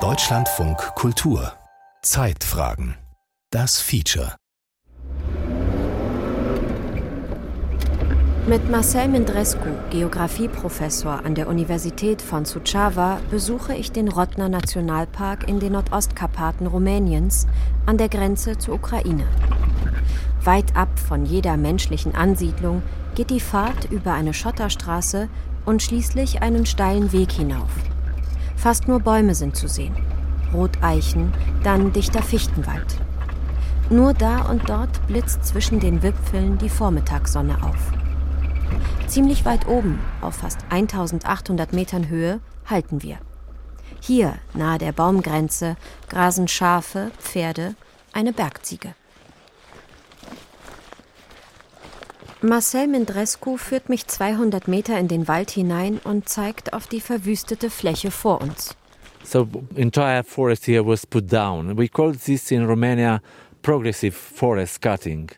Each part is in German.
Deutschlandfunk Kultur. Zeitfragen. Das Feature. Mit Marcel Mindrescu, Geografieprofessor an der Universität von Suceava, besuche ich den Rotner Nationalpark in den Nordostkarpaten Rumäniens an der Grenze zur Ukraine. Weit ab von jeder menschlichen Ansiedlung geht die Fahrt über eine Schotterstraße und schließlich einen steilen Weg hinauf. Fast nur Bäume sind zu sehen. Roteichen, dann dichter Fichtenwald. Nur da und dort blitzt zwischen den Wipfeln die Vormittagssonne auf. Ziemlich weit oben, auf fast 1800 Metern Höhe, halten wir. Hier, nahe der Baumgrenze, grasen Schafe, Pferde, eine Bergziege. Marcel Mindrescu führt mich 200 Meter in den Wald hinein und zeigt auf die verwüstete Fläche vor uns. So entire forest here was put down. We call this in Romania progressive forest cutting.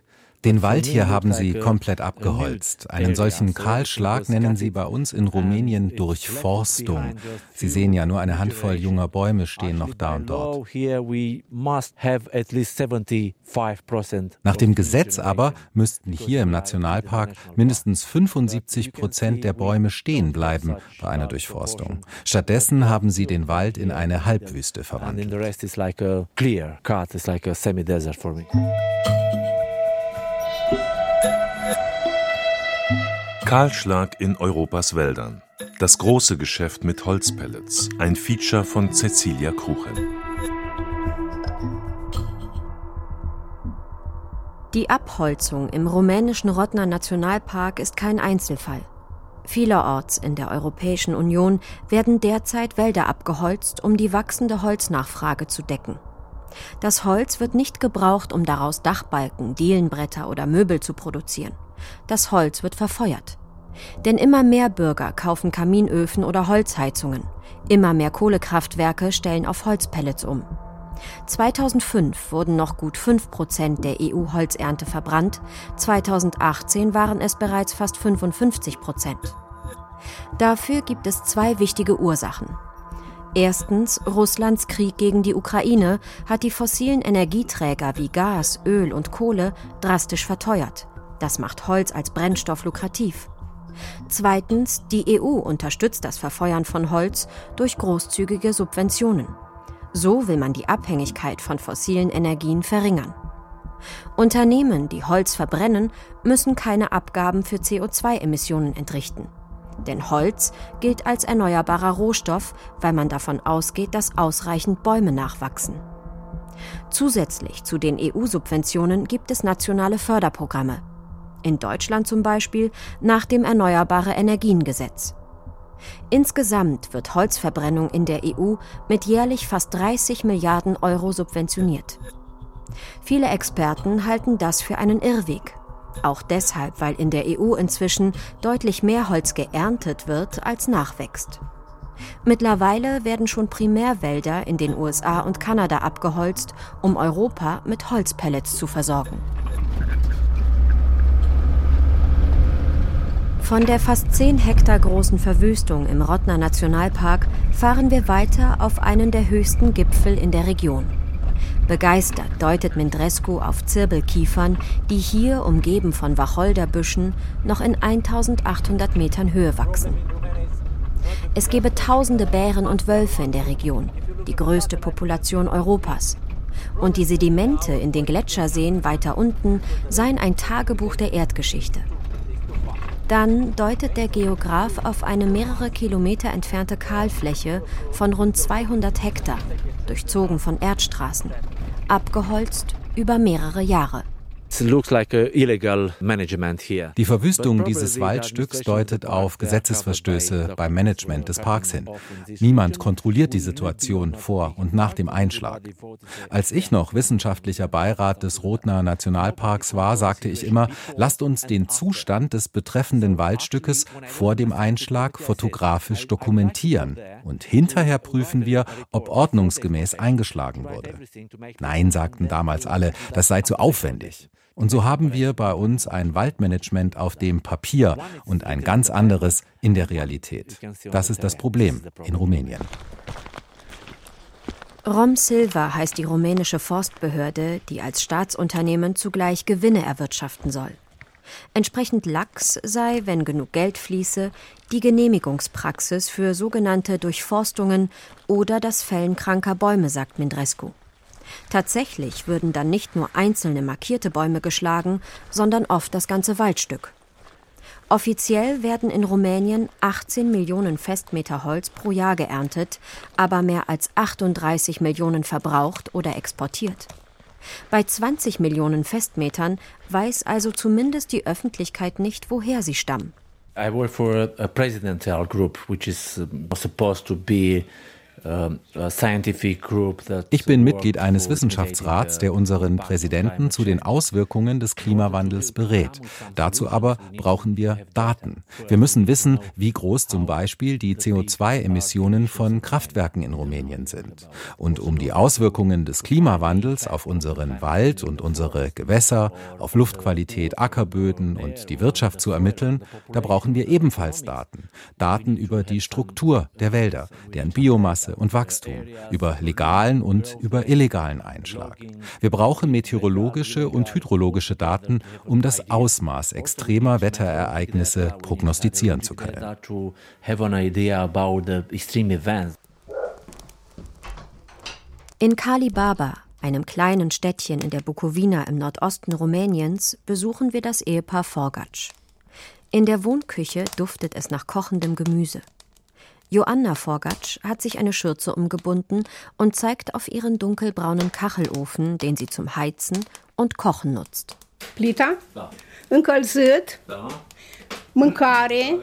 Den Wald hier haben sie komplett abgeholzt. Einen solchen Kahlschlag nennen sie bei uns in Rumänien Durchforstung. Sie sehen ja nur eine Handvoll junger Bäume stehen noch da und dort. Nach dem Gesetz aber müssten hier im Nationalpark mindestens 75 Prozent der Bäume stehen bleiben bei einer Durchforstung. Stattdessen haben sie den Wald in eine Halbwüste verwandelt. Kahlschlag in Europas Wäldern. Das große Geschäft mit Holzpellets. Ein Feature von Cecilia Kruchen. Die Abholzung im rumänischen Rottner Nationalpark ist kein Einzelfall. Vielerorts in der Europäischen Union werden derzeit Wälder abgeholzt, um die wachsende Holznachfrage zu decken. Das Holz wird nicht gebraucht, um daraus Dachbalken, Dielenbretter oder Möbel zu produzieren. Das Holz wird verfeuert. Denn immer mehr Bürger kaufen Kaminöfen oder Holzheizungen. Immer mehr Kohlekraftwerke stellen auf Holzpellets um. 2005 wurden noch gut 5 Prozent der EU-Holzernte verbrannt, 2018 waren es bereits fast 55 Prozent. Dafür gibt es zwei wichtige Ursachen. Erstens, Russlands Krieg gegen die Ukraine hat die fossilen Energieträger wie Gas, Öl und Kohle drastisch verteuert. Das macht Holz als Brennstoff lukrativ. Zweitens, die EU unterstützt das Verfeuern von Holz durch großzügige Subventionen. So will man die Abhängigkeit von fossilen Energien verringern. Unternehmen, die Holz verbrennen, müssen keine Abgaben für CO2-Emissionen entrichten. Denn Holz gilt als erneuerbarer Rohstoff, weil man davon ausgeht, dass ausreichend Bäume nachwachsen. Zusätzlich zu den EU-Subventionen gibt es nationale Förderprogramme, in Deutschland zum Beispiel nach dem Erneuerbare Energiengesetz. Insgesamt wird Holzverbrennung in der EU mit jährlich fast 30 Milliarden Euro subventioniert. Viele Experten halten das für einen Irrweg. Auch deshalb, weil in der EU inzwischen deutlich mehr Holz geerntet wird, als nachwächst. Mittlerweile werden schon Primärwälder in den USA und Kanada abgeholzt, um Europa mit Holzpellets zu versorgen. Von der fast 10 Hektar großen Verwüstung im Rottner Nationalpark fahren wir weiter auf einen der höchsten Gipfel in der Region. Begeistert deutet Mindrescu auf Zirbelkiefern, die hier, umgeben von Wacholderbüschen, noch in 1800 Metern Höhe wachsen. Es gebe tausende Bären und Wölfe in der Region, die größte Population Europas. Und die Sedimente in den Gletscherseen weiter unten seien ein Tagebuch der Erdgeschichte. Dann deutet der Geograf auf eine mehrere Kilometer entfernte Kahlfläche von rund 200 Hektar, durchzogen von Erdstraßen, abgeholzt über mehrere Jahre. Die Verwüstung dieses Waldstücks deutet auf Gesetzesverstöße beim Management des Parks hin. Niemand kontrolliert die Situation vor und nach dem Einschlag. Als ich noch wissenschaftlicher Beirat des Rotner Nationalparks war, sagte ich immer, lasst uns den Zustand des betreffenden Waldstückes vor dem Einschlag fotografisch dokumentieren und hinterher prüfen wir, ob ordnungsgemäß eingeschlagen wurde. Nein, sagten damals alle, das sei zu aufwendig. Und so haben wir bei uns ein Waldmanagement auf dem Papier und ein ganz anderes in der Realität. Das ist das Problem in Rumänien. Rom Silva heißt die rumänische Forstbehörde, die als Staatsunternehmen zugleich Gewinne erwirtschaften soll. Entsprechend lax sei, wenn genug Geld fließe, die Genehmigungspraxis für sogenannte Durchforstungen oder das Fällen kranker Bäume, sagt Mindrescu. Tatsächlich würden dann nicht nur einzelne markierte Bäume geschlagen, sondern oft das ganze Waldstück. Offiziell werden in Rumänien 18 Millionen Festmeter Holz pro Jahr geerntet, aber mehr als 38 Millionen verbraucht oder exportiert. Bei 20 Millionen Festmetern weiß also zumindest die Öffentlichkeit nicht, woher sie stammen. I work for a presidential group which is supposed to be ich bin Mitglied eines Wissenschaftsrats, der unseren Präsidenten zu den Auswirkungen des Klimawandels berät. Dazu aber brauchen wir Daten. Wir müssen wissen, wie groß zum Beispiel die CO2-Emissionen von Kraftwerken in Rumänien sind. Und um die Auswirkungen des Klimawandels auf unseren Wald und unsere Gewässer, auf Luftqualität, Ackerböden und die Wirtschaft zu ermitteln, da brauchen wir ebenfalls Daten. Daten über die Struktur der Wälder, deren Biomasse, und Wachstum, über legalen und über illegalen Einschlag. Wir brauchen meteorologische und hydrologische Daten, um das Ausmaß extremer Wetterereignisse prognostizieren zu können. In Kalibaba, einem kleinen Städtchen in der Bukowina im Nordosten Rumäniens, besuchen wir das Ehepaar Forgatsch. In der Wohnküche duftet es nach kochendem Gemüse. Joanna Forgatsch hat sich eine Schürze umgebunden und zeigt auf ihren dunkelbraunen Kachelofen, den sie zum Heizen und Kochen nutzt. Plita, încălzit, mâncare,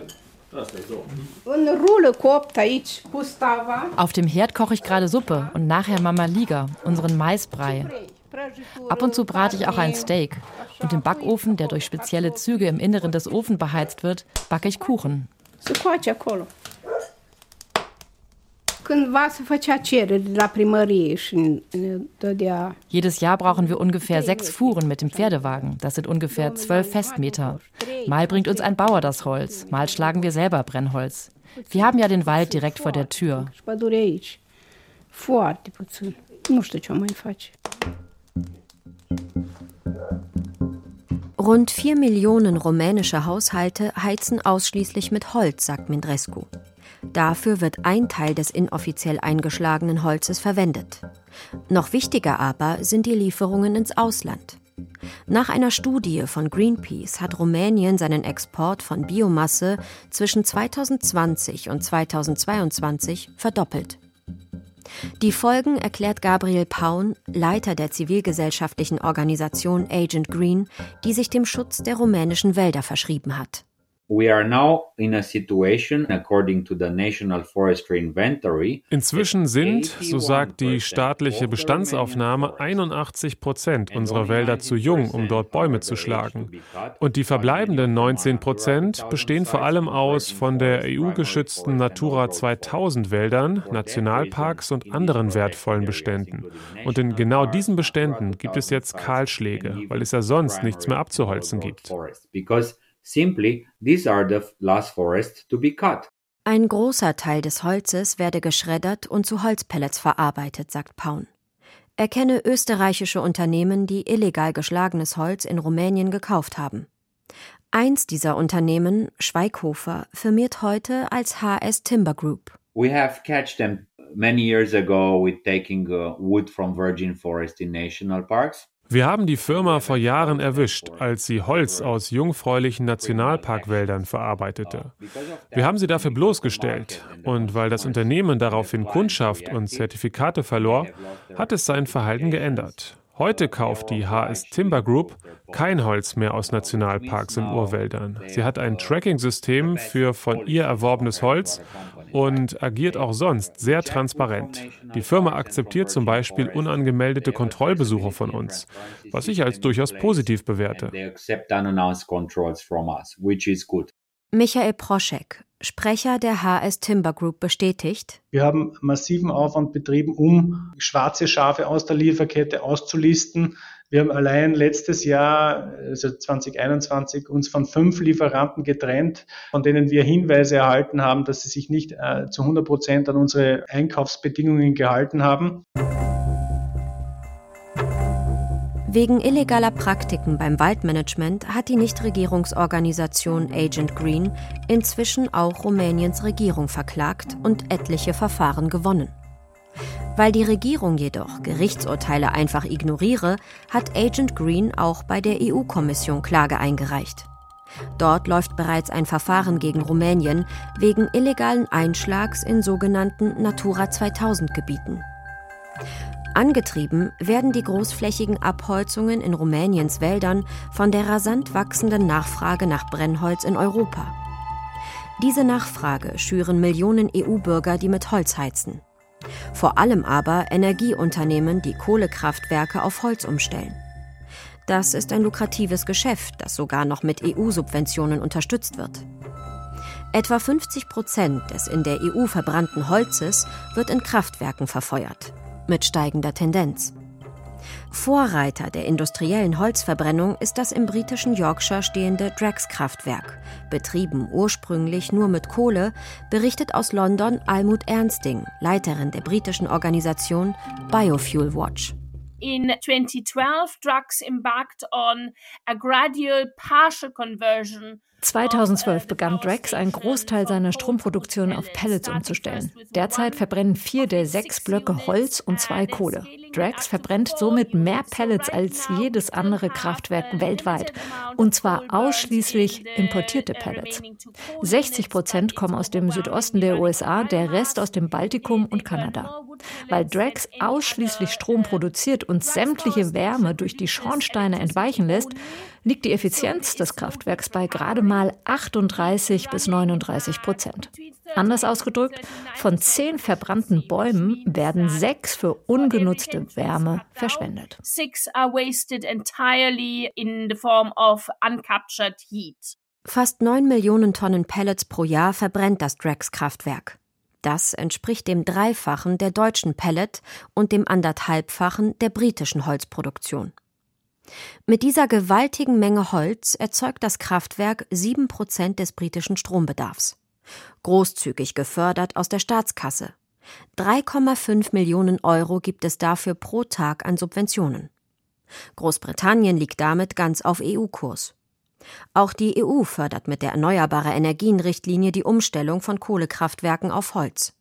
Auf dem Herd koche ich gerade Suppe und nachher Mama Liga, unseren Maisbrei. Ab und zu brate ich auch ein Steak. Und im Backofen, der durch spezielle Züge im Inneren des Ofens beheizt wird, backe ich Kuchen. Jedes Jahr brauchen wir ungefähr sechs Fuhren mit dem Pferdewagen. Das sind ungefähr zwölf Festmeter. Mal bringt uns ein Bauer das Holz, mal schlagen wir selber Brennholz. Wir haben ja den Wald direkt vor der Tür. Rund vier Millionen rumänische Haushalte heizen ausschließlich mit Holz, sagt Mindrescu. Dafür wird ein Teil des inoffiziell eingeschlagenen Holzes verwendet. Noch wichtiger aber sind die Lieferungen ins Ausland. Nach einer Studie von Greenpeace hat Rumänien seinen Export von Biomasse zwischen 2020 und 2022 verdoppelt. Die Folgen erklärt Gabriel Paun, Leiter der zivilgesellschaftlichen Organisation Agent Green, die sich dem Schutz der rumänischen Wälder verschrieben hat. Inzwischen sind, so sagt die staatliche Bestandsaufnahme, 81 Prozent unserer Wälder zu jung, um dort Bäume zu schlagen. Und die verbleibenden 19 Prozent bestehen vor allem aus von der EU-geschützten Natura 2000 Wäldern, Nationalparks und anderen wertvollen Beständen. Und in genau diesen Beständen gibt es jetzt Kahlschläge, weil es ja sonst nichts mehr abzuholzen gibt. Simply, these are the last forests to be cut. Ein großer Teil des Holzes werde geschreddert und zu Holzpellets verarbeitet, sagt Paun. Er kenne österreichische Unternehmen, die illegal geschlagenes Holz in Rumänien gekauft haben. Eins dieser Unternehmen, Schweighofer, firmiert heute als HS Timber Group. We have catched them many years ago with taking uh, wood from virgin forest in national parks. Wir haben die Firma vor Jahren erwischt, als sie Holz aus jungfräulichen Nationalparkwäldern verarbeitete. Wir haben sie dafür bloßgestellt und weil das Unternehmen daraufhin Kundschaft und Zertifikate verlor, hat es sein Verhalten geändert. Heute kauft die HS Timber Group kein Holz mehr aus Nationalparks und Urwäldern. Sie hat ein Tracking-System für von ihr erworbenes Holz und agiert auch sonst sehr transparent. Die Firma akzeptiert zum Beispiel unangemeldete Kontrollbesuche von uns, was ich als durchaus positiv bewerte. Michael Proschek, Sprecher der HS Timber Group bestätigt. Wir haben massiven Aufwand betrieben, um schwarze Schafe aus der Lieferkette auszulisten. Wir haben allein letztes Jahr, also 2021, uns von fünf Lieferanten getrennt, von denen wir Hinweise erhalten haben, dass sie sich nicht äh, zu 100 Prozent an unsere Einkaufsbedingungen gehalten haben. Wegen illegaler Praktiken beim Waldmanagement hat die Nichtregierungsorganisation Agent Green inzwischen auch Rumäniens Regierung verklagt und etliche Verfahren gewonnen. Weil die Regierung jedoch Gerichtsurteile einfach ignoriere, hat Agent Green auch bei der EU-Kommission Klage eingereicht. Dort läuft bereits ein Verfahren gegen Rumänien wegen illegalen Einschlags in sogenannten Natura 2000 Gebieten. Angetrieben werden die großflächigen Abholzungen in Rumäniens Wäldern von der rasant wachsenden Nachfrage nach Brennholz in Europa. Diese Nachfrage schüren Millionen EU-Bürger, die mit Holz heizen. Vor allem aber Energieunternehmen, die Kohlekraftwerke auf Holz umstellen. Das ist ein lukratives Geschäft, das sogar noch mit EU-Subventionen unterstützt wird. Etwa 50 Prozent des in der EU verbrannten Holzes wird in Kraftwerken verfeuert mit steigender Tendenz. Vorreiter der industriellen Holzverbrennung ist das im britischen Yorkshire stehende Drax-Kraftwerk. Betrieben ursprünglich nur mit Kohle, berichtet aus London Almut Ernsting, Leiterin der britischen Organisation Biofuel Watch. In 2012, Drax embarked on a gradual partial conversion 2012 begann Drax, einen Großteil seiner Stromproduktion auf Pellets umzustellen. Derzeit verbrennen vier der sechs Blöcke Holz und zwei Kohle. Drax verbrennt somit mehr Pellets als jedes andere Kraftwerk weltweit. Und zwar ausschließlich importierte Pellets. 60 Prozent kommen aus dem Südosten der USA, der Rest aus dem Baltikum und Kanada. Weil Drax ausschließlich Strom produziert und sämtliche Wärme durch die Schornsteine entweichen lässt, liegt die Effizienz des Kraftwerks bei gerade mal 38 bis 39 Prozent. Anders ausgedrückt, von zehn verbrannten Bäumen werden sechs für ungenutzte Wärme verschwendet. Fast neun Millionen Tonnen Pellets pro Jahr verbrennt das Drax-Kraftwerk. Das entspricht dem Dreifachen der deutschen Pellet und dem anderthalbfachen der britischen Holzproduktion. Mit dieser gewaltigen Menge Holz erzeugt das Kraftwerk sieben Prozent des britischen Strombedarfs. Großzügig gefördert aus der Staatskasse. 3,5 Millionen Euro gibt es dafür pro Tag an Subventionen. Großbritannien liegt damit ganz auf EU-Kurs. Auch die EU fördert mit der Erneuerbare Energien-Richtlinie die Umstellung von Kohlekraftwerken auf Holz.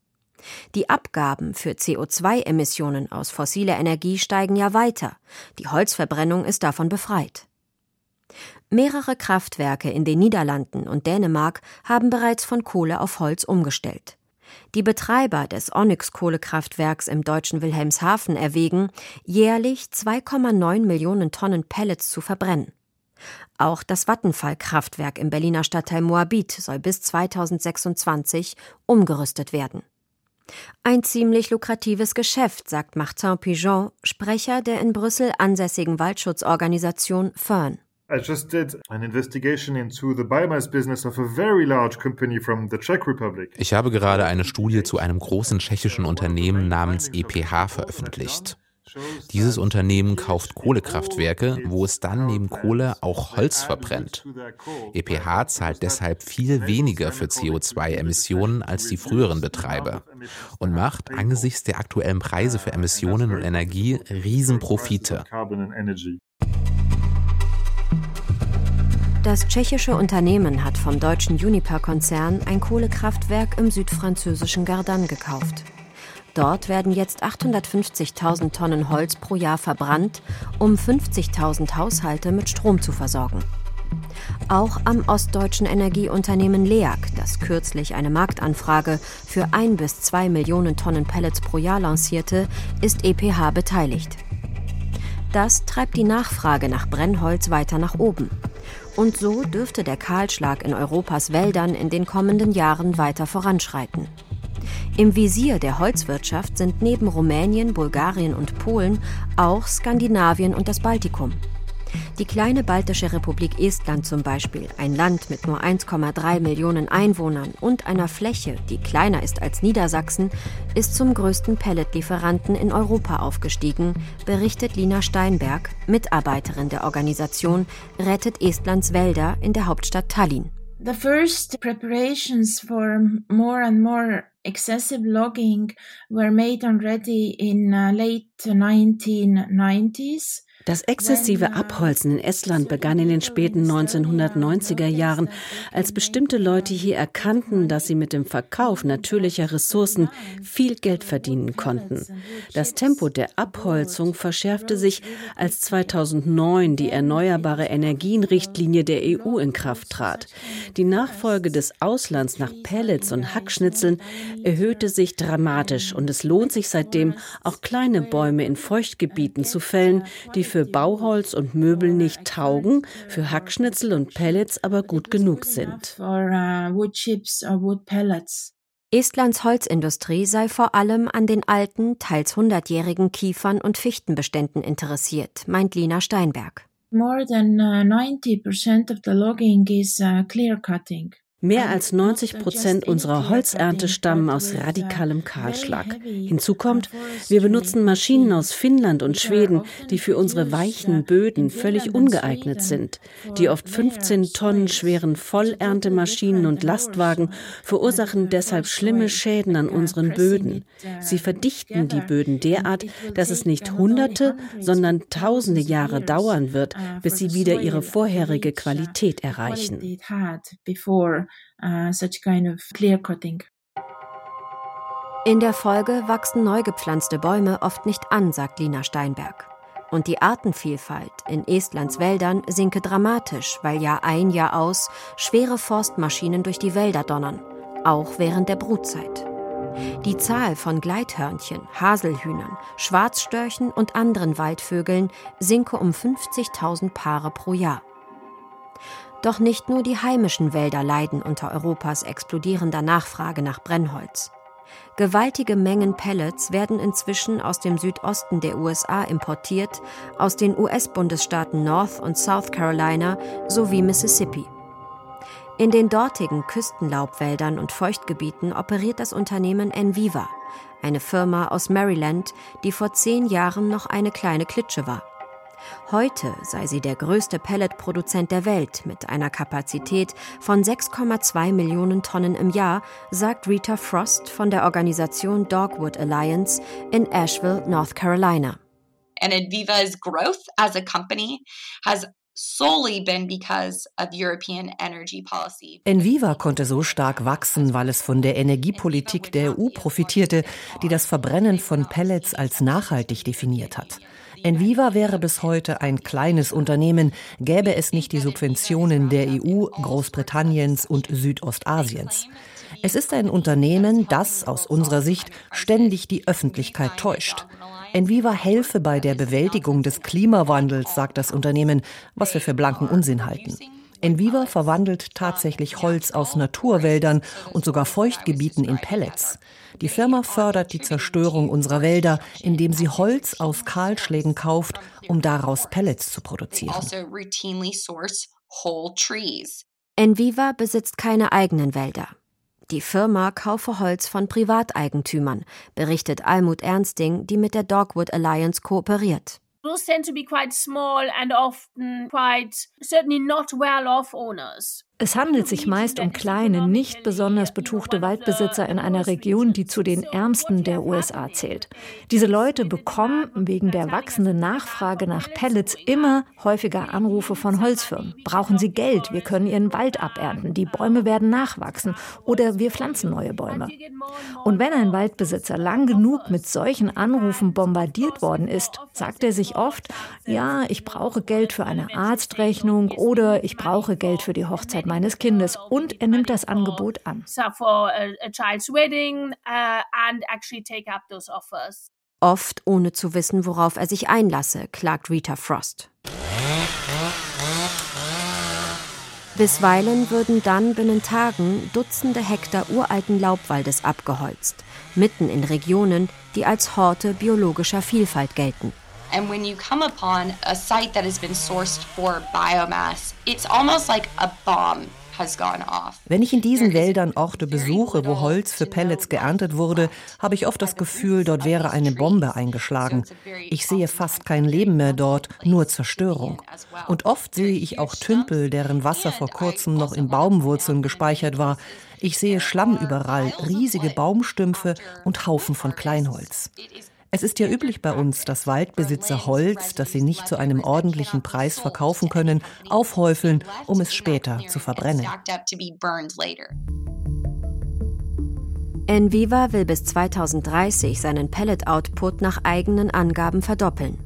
Die Abgaben für CO2-Emissionen aus fossiler Energie steigen ja weiter. Die Holzverbrennung ist davon befreit. Mehrere Kraftwerke in den Niederlanden und Dänemark haben bereits von Kohle auf Holz umgestellt. Die Betreiber des Onyx-Kohlekraftwerks im deutschen Wilhelmshaven erwägen, jährlich 2,9 Millionen Tonnen Pellets zu verbrennen. Auch das Vattenfall-Kraftwerk im Berliner Stadtteil Moabit soll bis 2026 umgerüstet werden. Ein ziemlich lukratives Geschäft, sagt Martin Pigeon, Sprecher der in Brüssel ansässigen Waldschutzorganisation Fern. I just did an investigation into the biomass business of a very large company from the Czech Republic. Ich habe gerade eine Studie zu einem großen tschechischen Unternehmen namens EPH veröffentlicht. Dieses Unternehmen kauft Kohlekraftwerke, wo es dann neben Kohle auch Holz verbrennt. EPH zahlt deshalb viel weniger für CO2-Emissionen als die früheren Betreiber und macht angesichts der aktuellen Preise für Emissionen und Energie Riesenprofite. Das tschechische Unternehmen hat vom deutschen Uniper-Konzern ein Kohlekraftwerk im südfranzösischen Gardanne gekauft. Dort werden jetzt 850.000 Tonnen Holz pro Jahr verbrannt, um 50.000 Haushalte mit Strom zu versorgen. Auch am ostdeutschen Energieunternehmen LEAG, das kürzlich eine Marktanfrage für ein bis zwei Millionen Tonnen Pellets pro Jahr lancierte, ist EPH beteiligt. Das treibt die Nachfrage nach Brennholz weiter nach oben. Und so dürfte der Kahlschlag in Europas Wäldern in den kommenden Jahren weiter voranschreiten. Im Visier der Holzwirtschaft sind neben Rumänien, Bulgarien und Polen auch Skandinavien und das Baltikum. Die kleine baltische Republik Estland zum Beispiel, ein Land mit nur 1,3 Millionen Einwohnern und einer Fläche, die kleiner ist als Niedersachsen, ist zum größten Pelletlieferanten in Europa aufgestiegen, berichtet Lina Steinberg, Mitarbeiterin der Organisation Rettet Estlands Wälder in der Hauptstadt Tallinn. The first preparations for more and more excessive logging were made already in uh, late 1990s. Das exzessive Abholzen in Estland begann in den späten 1990er Jahren, als bestimmte Leute hier erkannten, dass sie mit dem Verkauf natürlicher Ressourcen viel Geld verdienen konnten. Das Tempo der Abholzung verschärfte sich, als 2009 die Erneuerbare Energienrichtlinie der EU in Kraft trat. Die Nachfolge des Auslands nach Pellets und Hackschnitzeln erhöhte sich dramatisch und es lohnt sich seitdem, auch kleine Bäume in Feuchtgebieten zu fällen, die für Bauholz und Möbel nicht taugen, für Hackschnitzel und Pellets aber gut genug sind. Estlands Holzindustrie sei vor allem an den alten, teils hundertjährigen Kiefern- und Fichtenbeständen interessiert, meint Lina Steinberg. More than 90% uh, of the logging is uh, clear cutting. Mehr als 90 Prozent unserer Holzernte stammen aus radikalem Kahlschlag. Hinzu kommt, wir benutzen Maschinen aus Finnland und Schweden, die für unsere weichen Böden völlig ungeeignet sind. Die oft 15 Tonnen schweren Vollerntemaschinen und Lastwagen verursachen deshalb schlimme Schäden an unseren Böden. Sie verdichten die Böden derart, dass es nicht Hunderte, sondern Tausende Jahre dauern wird, bis sie wieder ihre vorherige Qualität erreichen uh, such kind of clear cutting. In der Folge wachsen neu gepflanzte Bäume oft nicht an, sagt Lina Steinberg. Und die Artenvielfalt in Estlands Wäldern sinke dramatisch, weil Jahr ein, Jahr aus schwere Forstmaschinen durch die Wälder donnern, auch während der Brutzeit. Die Zahl von Gleithörnchen, Haselhühnern, Schwarzstörchen und anderen Waldvögeln sinke um 50.000 Paare pro Jahr. Doch nicht nur die heimischen Wälder leiden unter Europas explodierender Nachfrage nach Brennholz. Gewaltige Mengen Pellets werden inzwischen aus dem Südosten der USA importiert, aus den US-Bundesstaaten North und South Carolina sowie Mississippi. In den dortigen Küstenlaubwäldern und Feuchtgebieten operiert das Unternehmen Enviva, eine Firma aus Maryland, die vor zehn Jahren noch eine kleine Klitsche war. Heute sei sie der größte Pelletproduzent der Welt mit einer Kapazität von 6,2 Millionen Tonnen im Jahr, sagt Rita Frost von der Organisation Dogwood Alliance in Asheville, North Carolina. And Adviva's growth as a company has Enviva konnte so stark wachsen, weil es von der Energiepolitik der EU profitierte, die das Verbrennen von Pellets als nachhaltig definiert hat. Enviva wäre bis heute ein kleines Unternehmen, gäbe es nicht die Subventionen der EU, Großbritanniens und Südostasiens. Es ist ein Unternehmen, das aus unserer Sicht ständig die Öffentlichkeit täuscht. Enviva helfe bei der Bewältigung des Klimawandels, sagt das Unternehmen, was wir für blanken Unsinn halten. Enviva verwandelt tatsächlich Holz aus Naturwäldern und sogar Feuchtgebieten in Pellets. Die Firma fördert die Zerstörung unserer Wälder, indem sie Holz aus Kahlschlägen kauft, um daraus Pellets zu produzieren. Also Enviva besitzt keine eigenen Wälder. Die Firma kaufe Holz von Privateigentümern, berichtet Almut Ernsting, die mit der Dogwood Alliance kooperiert. Those tend to be quite small and often quite certainly not well off owners. Es handelt sich meist um kleine, nicht besonders betuchte Waldbesitzer in einer Region, die zu den ärmsten der USA zählt. Diese Leute bekommen wegen der wachsenden Nachfrage nach Pellets immer häufiger Anrufe von Holzfirmen. Brauchen sie Geld? Wir können ihren Wald abernten. Die Bäume werden nachwachsen. Oder wir pflanzen neue Bäume. Und wenn ein Waldbesitzer lang genug mit solchen Anrufen bombardiert worden ist, sagt er sich oft, ja, ich brauche Geld für eine Arztrechnung oder ich brauche Geld für die Hochzeit meines Kindes und er nimmt das Angebot an. Uh, Oft ohne zu wissen, worauf er sich einlasse, klagt Rita Frost. Bisweilen würden dann binnen Tagen Dutzende Hektar uralten Laubwaldes abgeholzt, mitten in Regionen, die als Horte biologischer Vielfalt gelten. And when you come upon a site that has been sourced for biomass, it's almost like a bomb wenn ich in diesen Wäldern Orte besuche, wo Holz für Pellets geerntet wurde, habe ich oft das Gefühl, dort wäre eine Bombe eingeschlagen. Ich sehe fast kein Leben mehr dort, nur Zerstörung. Und oft sehe ich auch Tümpel, deren Wasser vor kurzem noch in Baumwurzeln gespeichert war. Ich sehe Schlamm überall, riesige Baumstümpfe und Haufen von Kleinholz. Es ist ja üblich bei uns, dass Waldbesitzer Holz, das sie nicht zu einem ordentlichen Preis verkaufen können, aufhäufeln, um es später zu verbrennen. Enviva will bis 2030 seinen Pellet-Output nach eigenen Angaben verdoppeln.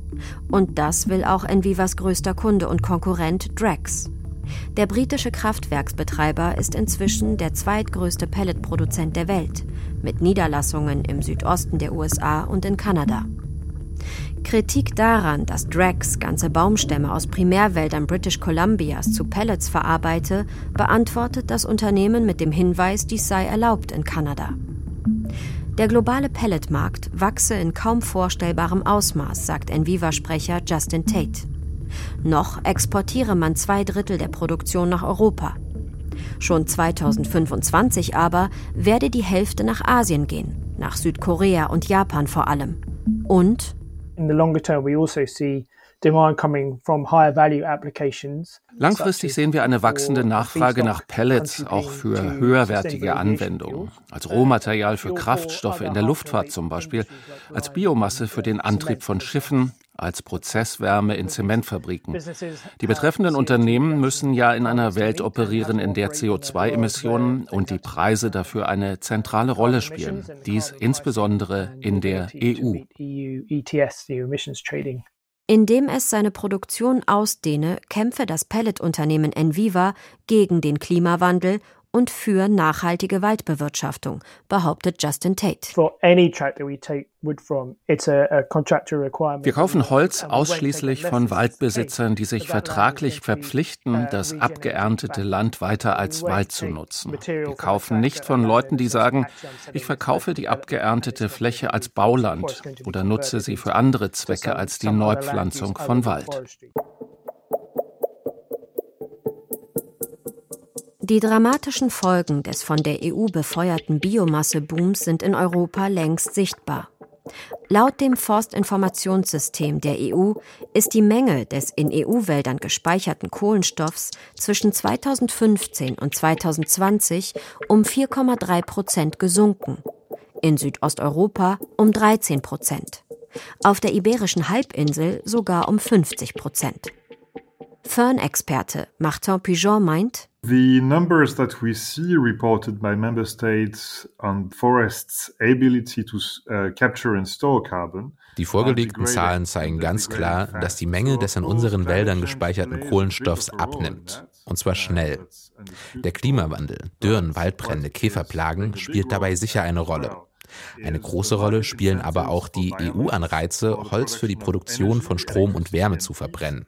Und das will auch Envivas größter Kunde und Konkurrent Drax. Der britische Kraftwerksbetreiber ist inzwischen der zweitgrößte Pelletproduzent der Welt, mit Niederlassungen im Südosten der USA und in Kanada. Kritik daran, dass Drax ganze Baumstämme aus Primärwäldern British Columbias zu Pellets verarbeite, beantwortet das Unternehmen mit dem Hinweis, dies sei erlaubt in Kanada. Der globale Pelletmarkt wachse in kaum vorstellbarem Ausmaß, sagt Enviva-Sprecher Justin Tate. Noch exportiere man zwei Drittel der Produktion nach Europa. Schon 2025 aber werde die Hälfte nach Asien gehen, nach Südkorea und Japan vor allem. Und in the longer term we also see Langfristig sehen wir eine wachsende Nachfrage nach Pellets, auch für höherwertige Anwendungen, als Rohmaterial für Kraftstoffe in der Luftfahrt zum Beispiel, als Biomasse für den Antrieb von Schiffen, als Prozesswärme in Zementfabriken. Die betreffenden Unternehmen müssen ja in einer Welt operieren, in der CO2-Emissionen und die Preise dafür eine zentrale Rolle spielen. Dies insbesondere in der EU. Indem es seine Produktion ausdehne, kämpfe das Pelletunternehmen Enviva gegen den Klimawandel und für nachhaltige Waldbewirtschaftung, behauptet Justin Tate. Wir kaufen Holz ausschließlich von Waldbesitzern, die sich vertraglich verpflichten, das abgeerntete Land weiter als Wald zu nutzen. Wir kaufen nicht von Leuten, die sagen, ich verkaufe die abgeerntete Fläche als Bauland oder nutze sie für andere Zwecke als die Neupflanzung von Wald. Die dramatischen Folgen des von der EU befeuerten Biomassebooms sind in Europa längst sichtbar. Laut dem Forstinformationssystem der EU ist die Menge des in EU-Wäldern gespeicherten Kohlenstoffs zwischen 2015 und 2020 um 4,3 Prozent gesunken, in Südosteuropa um 13 Prozent, auf der iberischen Halbinsel sogar um 50 Prozent. Fern-Experte Martin Pigeon meint, The numbers that we see reported by member states on forests' ability to uh, capture and store carbon die vorgelegten Zahlen zeigen ganz klar, dass die Menge des in unseren Wäldern gespeicherten Kohlenstoffs abnimmt. Und zwar schnell. Der Klimawandel, Dürren, Waldbrände, Käferplagen spielt dabei sicher eine Rolle. Eine große Rolle spielen aber auch die EU-Anreize, Holz für die Produktion von Strom und Wärme zu verbrennen.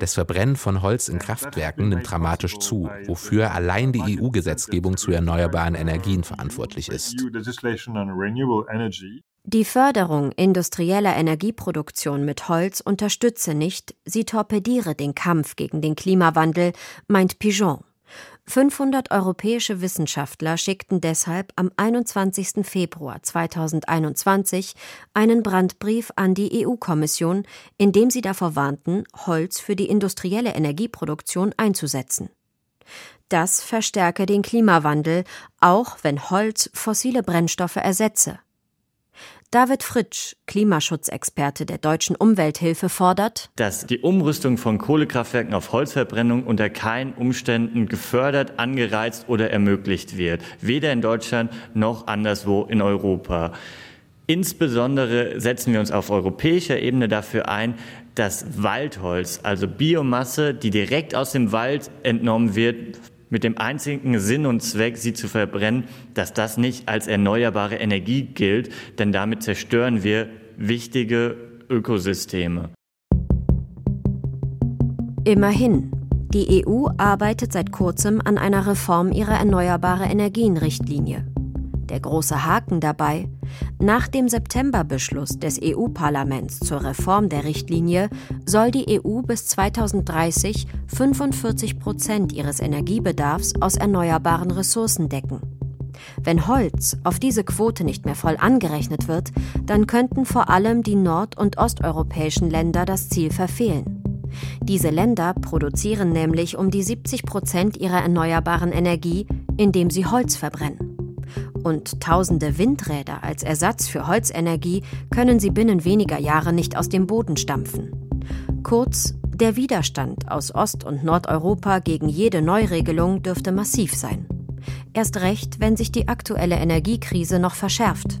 Das Verbrennen von Holz in Kraftwerken nimmt dramatisch zu, wofür allein die EU-Gesetzgebung zu erneuerbaren Energien verantwortlich ist. Die Förderung industrieller Energieproduktion mit Holz unterstütze nicht, sie torpediere den Kampf gegen den Klimawandel, meint Pigeon. 500 europäische Wissenschaftler schickten deshalb am 21. Februar 2021 einen Brandbrief an die EU-Kommission, in dem sie davor warnten, Holz für die industrielle Energieproduktion einzusetzen. Das verstärke den Klimawandel, auch wenn Holz fossile Brennstoffe ersetze. David Fritsch, Klimaschutzexperte der Deutschen Umwelthilfe, fordert, dass die Umrüstung von Kohlekraftwerken auf Holzverbrennung unter keinen Umständen gefördert, angereizt oder ermöglicht wird, weder in Deutschland noch anderswo in Europa. Insbesondere setzen wir uns auf europäischer Ebene dafür ein, dass Waldholz, also Biomasse, die direkt aus dem Wald entnommen wird, mit dem einzigen Sinn und Zweck, sie zu verbrennen, dass das nicht als erneuerbare Energie gilt, denn damit zerstören wir wichtige Ökosysteme. Immerhin, die EU arbeitet seit kurzem an einer Reform ihrer erneuerbare Energien-Richtlinie. Der große Haken dabei, Nach dem Septemberbeschluss des EU-Parlaments zur Reform der Richtlinie soll die EU bis 2030 45 Prozent ihres Energiebedarfs aus erneuerbaren Ressourcen decken. Wenn Holz auf diese Quote nicht mehr voll angerechnet wird, dann könnten vor allem die nord- und osteuropäischen Länder das Ziel verfehlen. Diese Länder produzieren nämlich um die 70 Prozent ihrer erneuerbaren Energie, indem sie Holz verbrennen. Und tausende Windräder als Ersatz für Holzenergie können sie binnen weniger Jahre nicht aus dem Boden stampfen. Kurz, der Widerstand aus Ost- und Nordeuropa gegen jede Neuregelung dürfte massiv sein. Erst recht, wenn sich die aktuelle Energiekrise noch verschärft.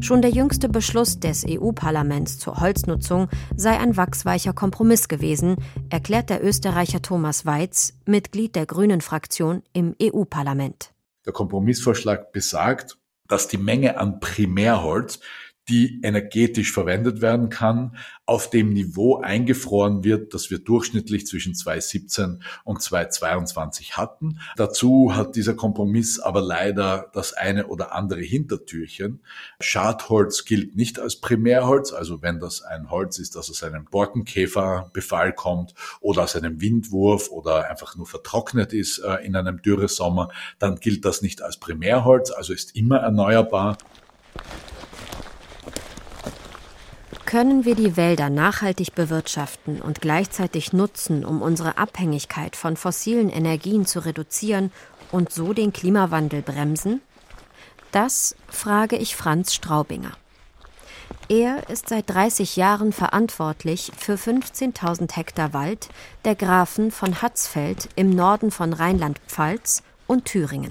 Schon der jüngste Beschluss des EU-Parlaments zur Holznutzung sei ein wachsweicher Kompromiss gewesen, erklärt der Österreicher Thomas Weiz, Mitglied der Grünen Fraktion im EU-Parlament. Der Kompromissvorschlag besagt, dass die Menge an Primärholz die energetisch verwendet werden kann, auf dem Niveau eingefroren wird, das wir durchschnittlich zwischen 2017 und 2022 hatten. Dazu hat dieser Kompromiss aber leider das eine oder andere Hintertürchen. Schadholz gilt nicht als Primärholz, also wenn das ein Holz ist, das aus einem Borkenkäferbefall kommt oder aus einem Windwurf oder einfach nur vertrocknet ist äh, in einem Dürresommer, dann gilt das nicht als Primärholz, also ist immer erneuerbar. Können wir die Wälder nachhaltig bewirtschaften und gleichzeitig nutzen, um unsere Abhängigkeit von fossilen Energien zu reduzieren und so den Klimawandel bremsen? Das frage ich Franz Straubinger. Er ist seit 30 Jahren verantwortlich für 15.000 Hektar Wald der Grafen von Hatzfeld im Norden von Rheinland-Pfalz und Thüringen.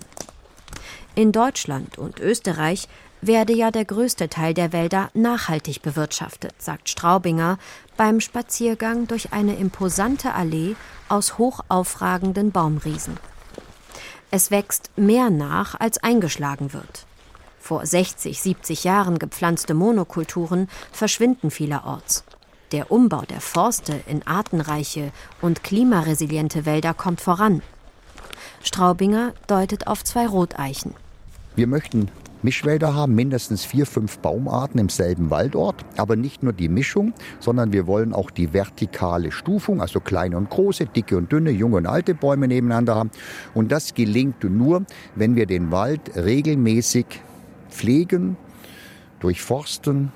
In Deutschland und Österreich werde ja der größte Teil der Wälder nachhaltig bewirtschaftet, sagt Straubinger beim Spaziergang durch eine imposante Allee aus hochaufragenden Baumriesen. Es wächst mehr nach, als eingeschlagen wird. Vor 60, 70 Jahren gepflanzte Monokulturen verschwinden vielerorts. Der Umbau der Forste in artenreiche und klimaresiliente Wälder kommt voran. Straubinger deutet auf zwei Roteichen. Wir möchten Mischwälder haben, mindestens vier, fünf Baumarten im selben Waldort. Aber nicht nur die Mischung, sondern wir wollen auch die vertikale Stufung, also kleine und große, dicke und dünne, junge und alte Bäume nebeneinander haben. Und das gelingt nur, wenn wir den Wald regelmäßig pflegen, durchforsten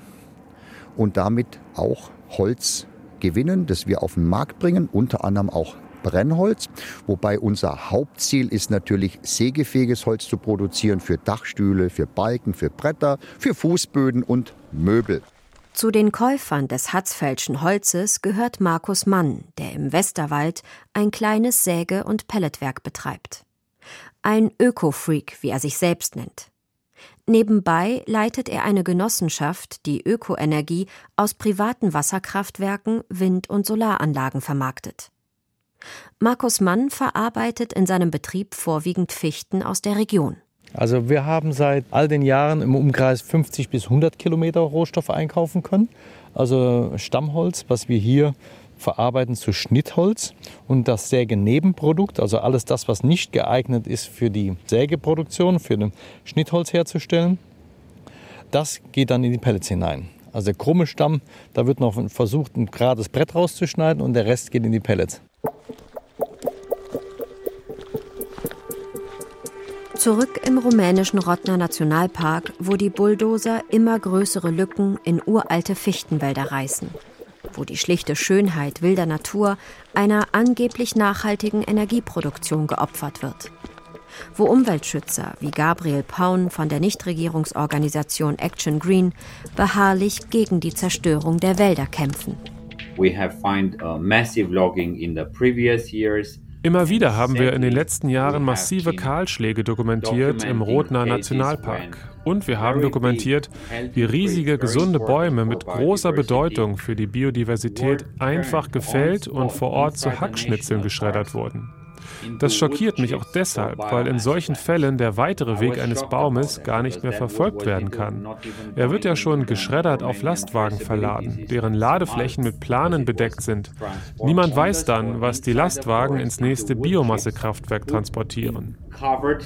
und damit auch Holz gewinnen, das wir auf den Markt bringen, unter anderem auch Brennholz, wobei unser Hauptziel ist natürlich sägefähiges Holz zu produzieren für Dachstühle, für Balken, für Bretter, für Fußböden und Möbel. Zu den Käufern des Hatzfeldschen Holzes gehört Markus Mann, der im Westerwald ein kleines Säge- und Pelletwerk betreibt. Ein Öko-Freak, wie er sich selbst nennt. Nebenbei leitet er eine Genossenschaft, die Ökoenergie aus privaten Wasserkraftwerken, Wind- und Solaranlagen vermarktet. Markus Mann verarbeitet in seinem Betrieb vorwiegend Fichten aus der Region. Also wir haben seit all den Jahren im Umkreis 50 bis 100 Kilometer Rohstoffe einkaufen können. Also Stammholz, was wir hier verarbeiten zu Schnittholz und das Sägenebenprodukt, also alles das, was nicht geeignet ist für die Sägeproduktion, für den Schnittholz herzustellen, das geht dann in die Pellets hinein. Also der krumme Stamm, da wird noch versucht, ein gerades Brett rauszuschneiden und der Rest geht in die Pellets. Zurück im rumänischen Rottner Nationalpark, wo die Bulldozer immer größere Lücken in uralte Fichtenwälder reißen. Wo die schlichte Schönheit wilder Natur einer angeblich nachhaltigen Energieproduktion geopfert wird. Wo Umweltschützer wie Gabriel Paun von der Nichtregierungsorganisation Action Green beharrlich gegen die Zerstörung der Wälder kämpfen. We have find uh, massive logging in the previous years. Immer wieder haben wir in den letzten Jahren massive Kahlschläge dokumentiert im Rotner Nationalpark. Und wir haben dokumentiert, wie riesige, gesunde Bäume mit großer Bedeutung für die Biodiversität einfach gefällt und vor Ort zu Hackschnitzeln geschreddert wurden. Das schockiert mich auch deshalb, weil in solchen Fällen der weitere Weg eines Baumes gar nicht mehr verfolgt werden kann. Er wird ja schon geschreddert auf Lastwagen verladen, deren Ladeflächen mit Planen bedeckt sind. Niemand weiß dann, was die Lastwagen ins nächste Biomassekraftwerk transportieren.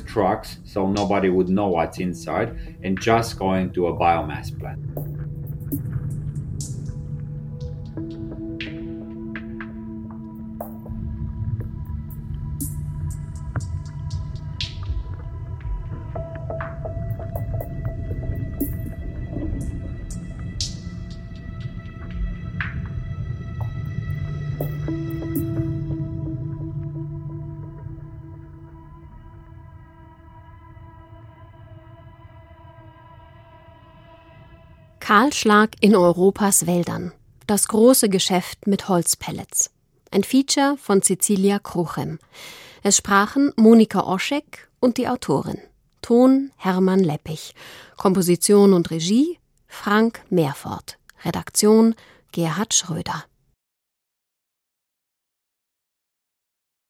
Trucks, so nobody would know what's inside, and just going to a biomass plant. Kahlschlag in Europas Wäldern. Das große Geschäft mit Holzpellets. Ein Feature von Cecilia Kruchem. Es sprachen Monika Oschek und die Autorin. Ton Hermann Leppich. Komposition und Regie Frank Mehrfort. Redaktion Gerhard Schröder.